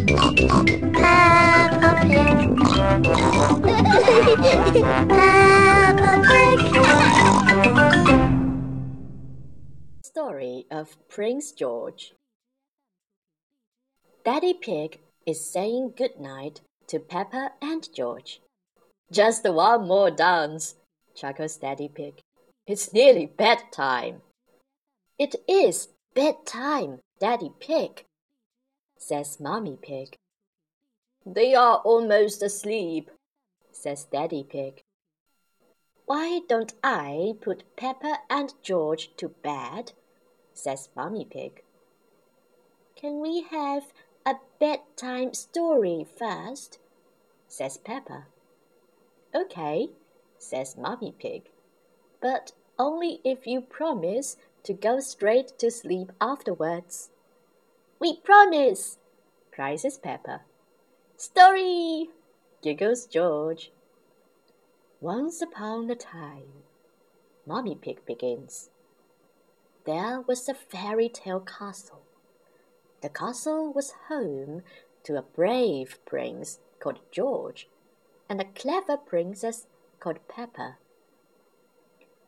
Story of Prince George Daddy Pig is saying good night to Peppa and George. Just one more dance, chuckles Daddy Pig. It's nearly bedtime. It is bedtime, Daddy Pig, says Mommy Pig. They are almost asleep, says Daddy Pig. Why don't I put Peppa and George to bed? says Mommy Pig. Can we have a bedtime story first? says Peppa. Okay, says Mommy Pig, but only if you promise to go straight to sleep afterwards. We promise, cries Peppa. Story, giggles George. Once upon a time, Mommy Pig begins. There was a fairy tale castle the castle was home to a brave prince called George and a clever princess called Peppa.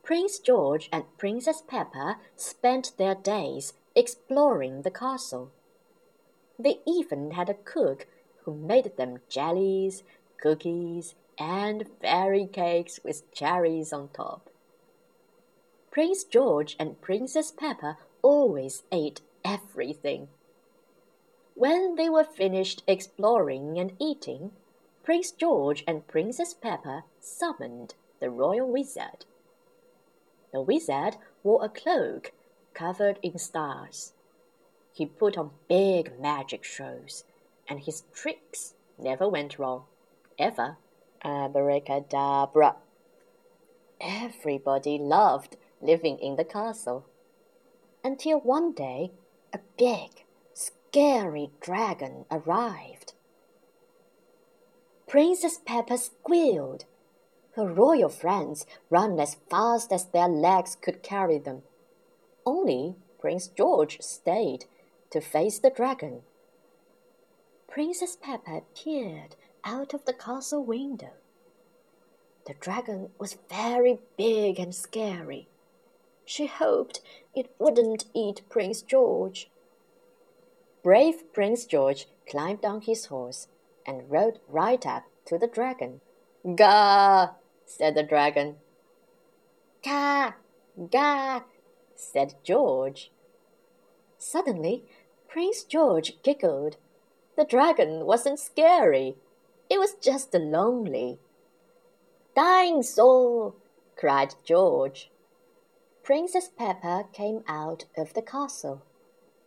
Prince George and Princess Peppa spent their days exploring the castle. They even had a cook who made them jellies, cookies, and fairy cakes with cherries on top. Prince George and Princess Peppa always ate everything. When they were finished exploring and eating, Prince George and Princess Peppa summoned the royal wizard. The wizard wore a cloak covered in stars. He put on big magic shows, and his tricks never went wrong, ever. Abracadabra. Everybody loved living in the castle. Until one day, a big, scary dragon arrived. Princess Peppa squealed. Her royal friends ran as fast as their legs could carry them. Only Prince George stayed to face the dragon. Princess Peppa peered out of the castle window. The dragon was very big and scary. She hoped it wouldn't eat Prince George. Brave Prince George climbed on his horse and rode right up to the dragon. Gah! said the dragon. Gah! Gah! said George. Suddenly, Prince George giggled. The dragon wasn't scary. It was just lonely. Dying soul! cried George. Princess Peppa came out of the castle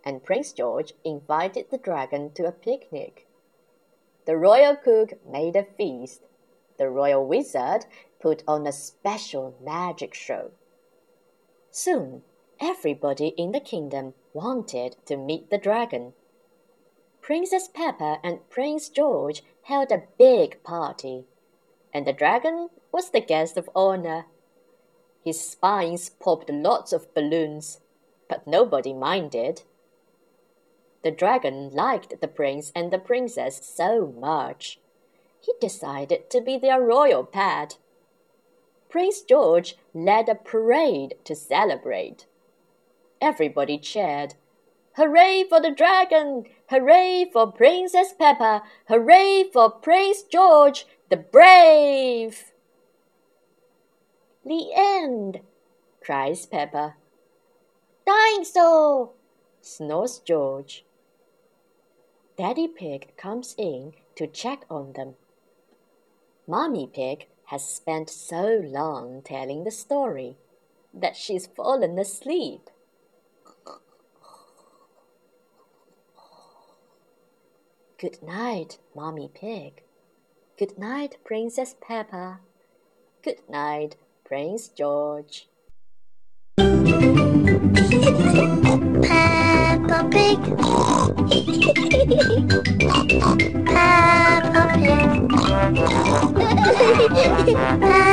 and Prince George invited the dragon to a picnic. The royal cook made a feast. The royal wizard put on a special magic show. Soon, everybody in the kingdom wanted to meet the dragon. Princess Peppa and Prince George held a big party, and the dragon was the guest of honor. His spines popped lots of balloons, but nobody minded. The dragon liked the prince and the princess so much. He decided to be their royal pet. Prince George led a parade to celebrate. Everybody cheered. Hooray for the dragon! Hooray for Princess Peppa! Hooray for Prince George, the brave! The end, cries Peppa. Dying so, snores George. Daddy Pig comes in to check on them. Mommy Pig has spent so long telling the story that she's fallen asleep. Good night, Mommy Pig. Good night, Princess Peppa. Good night, Prince George. Peppa Pig. Peppa Pig. Peppa